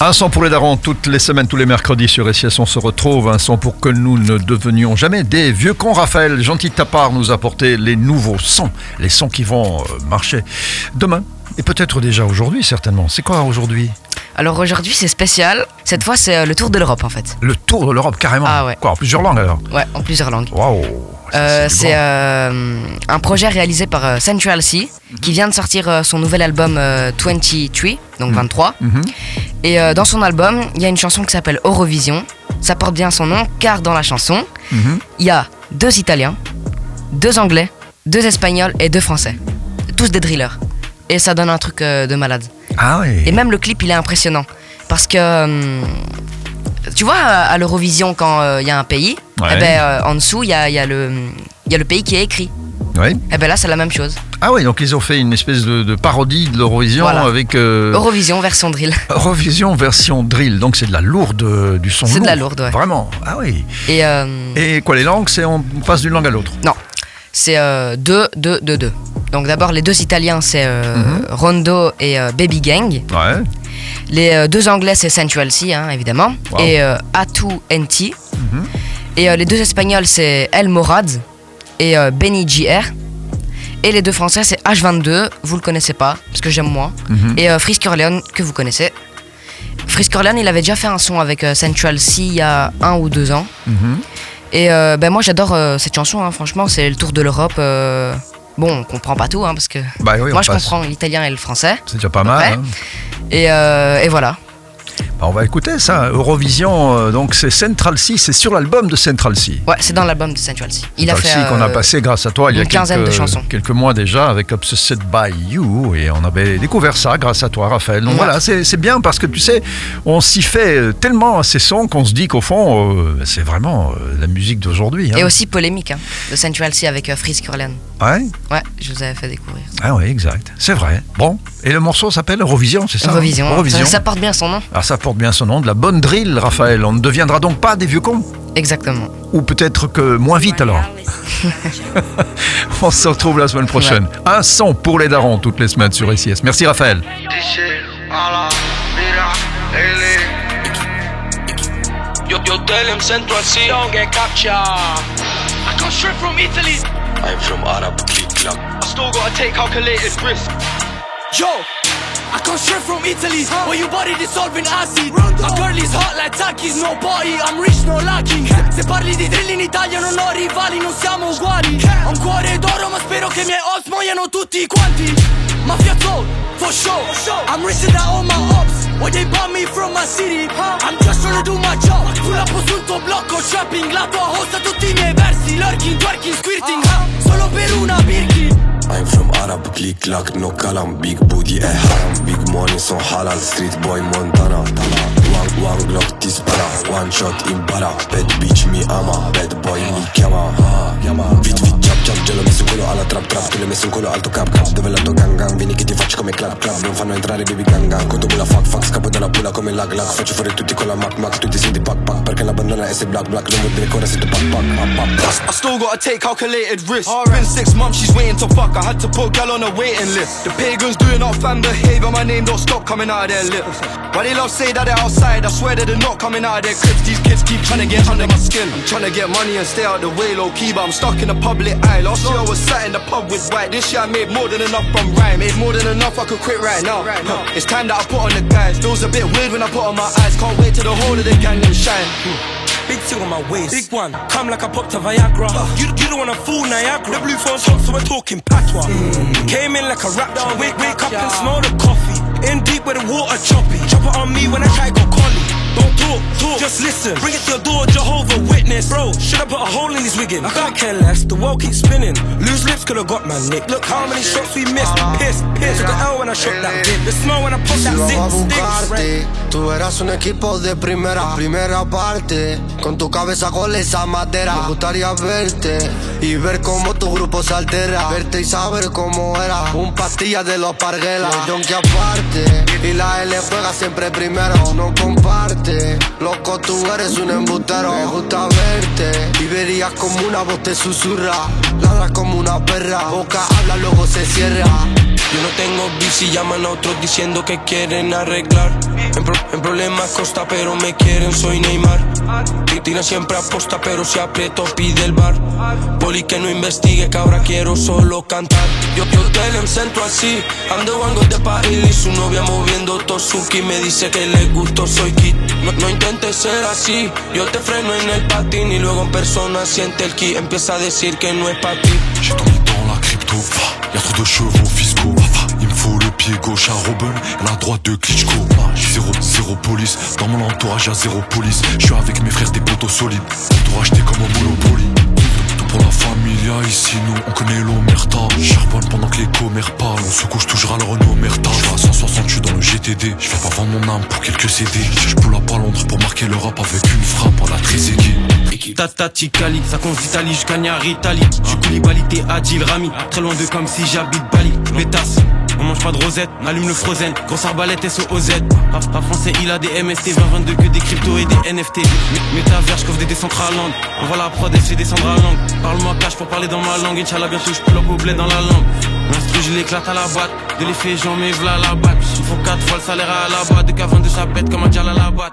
Un son pour les darons, toutes les semaines, tous les mercredis sur SIS, on se retrouve. Un son pour que nous ne devenions jamais des vieux cons. Raphaël, gentil de ta part, nous apporter les nouveaux sons, les sons qui vont euh, marcher demain. Et peut-être déjà aujourd'hui, certainement. C'est quoi aujourd'hui? Alors aujourd'hui c'est spécial. Cette fois c'est euh, le tour de l'Europe en fait. Le tour de l'Europe, carrément. Ah ouais. Quoi, en plusieurs langues alors? Ouais, en plusieurs langues. Waouh Euh, c'est euh, un projet réalisé par euh, Central Sea qui vient de sortir euh, son nouvel album euh, 23, donc 23. Mhm. Et euh, dans son album, il y a une chanson qui s'appelle Eurovision. Ça porte bien son nom car dans la chanson, Mhm. il y a deux Italiens, deux Anglais, deux Espagnols et deux Français. Tous des drillers. Et ça donne un truc euh, de malade. Ah oui. Et même le clip, il est impressionnant. Parce que, hum, tu vois, à l'Eurovision, quand euh, il y a un pays, Ouais. eh ben, euh, en dessous, il y a, il y a le il y a le pays qui est écrit. Oui. Et ben là, c'est la même chose. Ah oui, donc ils ont fait une espèce de, de parodie de l'Eurovision Voilà. avec euh, Eurovision version drill. Eurovision version drill. Donc c'est de la lourde, euh, du son C'est de la lourd. lourde, ouais. Vraiment. Ah oui. Et, euh, Et quoi, les langues, c'est on passe d'une langue à l'autre. non, c'est euh, deux, deux, deux, deux. Donc d'abord, les deux Italiens, c'est euh, Mhm. Rondo et euh, Baby Gang. Ouais. Les euh, deux Anglais, c'est Central Sea, hein, évidemment. Wow. Et Atu NT. Mhm. Et les deux Espagnols, c'est El Morad et euh, Benny JR. Et les deux Français, c'est H22, vous le connaissez pas, parce que j'aime moi. Mhm. Et euh, Frisk Orleans, que vous connaissez. Frisk Orleans, il avait déjà fait un son avec euh, Central Sea il y a un ou deux ans. Mhm. Et euh, ben moi, j'adore cette chanson, hein, franchement, c'est le tour de l'Europe. Bon, on comprend pas tout, hein, parce que Bah oui, moi, je passe. comprends l'italien et le français. C'est déjà pas mal. Hein. Et, et voilà. Bah, on va écouter ça. Eurovision, euh, donc c'est Central Sea, c'est sur l'album de Central Sea. Ouais, c'est dans l'album de Central Sea. Il a Central fait. Sea qu'on a euh, passé grâce à toi il y a une quinzaine quelques, de chansons. quelques mois déjà avec Obsessed by You et on avait découvert ça grâce à toi Raphaël. Donc Ouais. voilà, c'est bien parce que tu sais, on s'y fait euh, tellement à ces sons qu'on se dit qu'au fond, euh, c'est vraiment euh, la musique d'aujourd'hui. hein. Et aussi polémique, hein, de Central Sea avec euh, Frisk Orleans. Ouais Ouais, je vous avais fait découvrir. Ah oui, exact. C'est vrai. Bon, et le morceau s'appelle Eurovision, c'est ça hein? Eurovision. hein. Eurovision. Ça, porte bien son nom. Alors ça porte bien son nom, de la bonne drill, Raphaël. On ne deviendra donc pas des vieux cons Exactement. Ou peut-être que moins vite alors. On se retrouve la semaine prochaine. Un son pour les darons toutes les semaines sur SIS. Merci Raphaël. Dice a la mira, ele. Yo, yo, tell him Central Sea. Don't get captured. I come straight from Italy. I'm from Arab Click Club. I still gotta take calculated risk. Yo, I come straight from Italy. Where you body dissolving acid. My girl is hot like Takis, no body. I'm rich, no lacking. Se parli di drill in Italia non ho rivali, non siamo uguali. Ho un cuore d'oro, ma spero che i miei ops muoiano tutti quanti. Mafia Soul, for sure. I'm richer than all my ops. Why they bomb me from my city? I'm just trying to do my job. Pull up sul tuo blocco, shopping. La tua hosta tutti i miei versi. Lurking, twerking, squirting. Solo per una Birkin. Click Club, no kalam. Big booty, eh haram. Big money, so halal. Street boy Montana. One, one Glock, dispara. One shot in bara. Bad bitch, mi ama. Bad boy, mi chiama. Messo in culo alto cap, cap. Dove l'alto gang, gang. Vieni che ti faccio come clap, clap. Non fanno entrare baby gang, gang. Conto la fuck, fuck. Scappo dalla pula come lag, lag. Faccio fuori tutti con la mac, mac. Tu ti senti pack, pack. Perché la bandana è se black, black. Non vuol dire che ora siete pack, pack. Pack, pack, pack. I still gotta take calculated risks. Been six months, she's waiting to fuck. I had to put gal on a waiting list. The pagans doing up fan behavior, my name don't stop coming out of their lips. Why they love say that they're outside? I swear that they're not coming out of their cribs. These kids keep trying to get under my skin. I'm trying to get money and stay out the way, low key, but I'm stuck in the public eye. Last year I was sat in the pub with This year I made more than enough from rhyme. Made more than enough, I could quit right now. Huh. It's time that I put on the guys. Feels a bit weird when I put on my eyes. Can't wait till the whole of the gang them shine. Big thing on my waist. Big one. Come like I popped a Viagra. Uh. You, you don't wanna fool Niagara. The blue phone's hot, so we're talking patois. Mm. Came in like a raptor. Wake, wake up and smell the coffee. In deep where the water choppy. Chop it on me when I try go collie. Talk, talk, just listen. Bring it to your door, Jehovah Witness. Bro, should I put a hole in his wiggin? I can't care less, the world keeps spinning. Loose lips could've got my nick. Look how many shots we missed. Piss, piss. Took the L when I shot that bit. The smell when I pop that zip sticks. tú eras un equipo de primera, primera parte. Con tu cabeza con esa madera, me gustaría verte y ver cómo tu grupo se altera. Verte y saber cómo era, un pastilla de los parguelas. Los que aparte, y la L juega siempre primero, no comparte. Loco, tú eres un embustero, me gusta verte y verías como una voz te susurra. Ladras como una perra, boca habla, luego se cierra. Yo no tengo bici, llaman a otros diciendo que quieren arreglar. En, problemas costa, pero me quieren, soy Neymar. Tira siempre aposta, pero si aprieto pide el bar. Poli que no investigue, que ahora quiero solo cantar. Yo, yo te centro así, ando wango de París. Su novia moviendo Tosuki me dice que le gusto, soy kit. No, no intentes ser así, yo te freno en el patín y luego en persona siente el ki. Empieza a decir que no es para ti. J'ai tout mis dans la crypto, y'a trop de chevaux fiscaux. Il me faut le pied gauche à Robin la droite de Klitschko. Zéro, zéro police, dans mon entourage y'a zéro police. Je suis avec mes frères des poteaux solides, tout racheter comme un Monopoly. Pour la familia, ici nous on connaît l'omerta. Charbonne pendant que les commères parlent, on se couche toujours à leur omerta. Je à 160, je dans je vais pas vendre mon âme pour quelques CD. Je peux la pas Londres pour marquer l'Europe avec une frappe en la Trezeguet. Tata Ticali, ça compte d'Italie jusqu'à Italie. Je suis Koulibaly, t'es Adil Rami. Très loin de comme si j'habite Bali. Pétasse, on mange pas de rosette, allume le frozen. Grosse arbalète SOZ. Pas, français, il a des MST, 2022 que des cryptos et des NFT. Métavers, j'coffre des décentralandes. On voit la prod, elle fait descendre la langue. Parle-moi cash pour parler dans ma langue. Inch'Allah, bientôt j'pull up au blé dans la langue. L'instru, je l'éclate à la boîte. De l'effet, j'en mets v'là la batte. Il faut 4 fois le salaire à la boîte. De qu'avant de sa pète comme un dial à la boîte.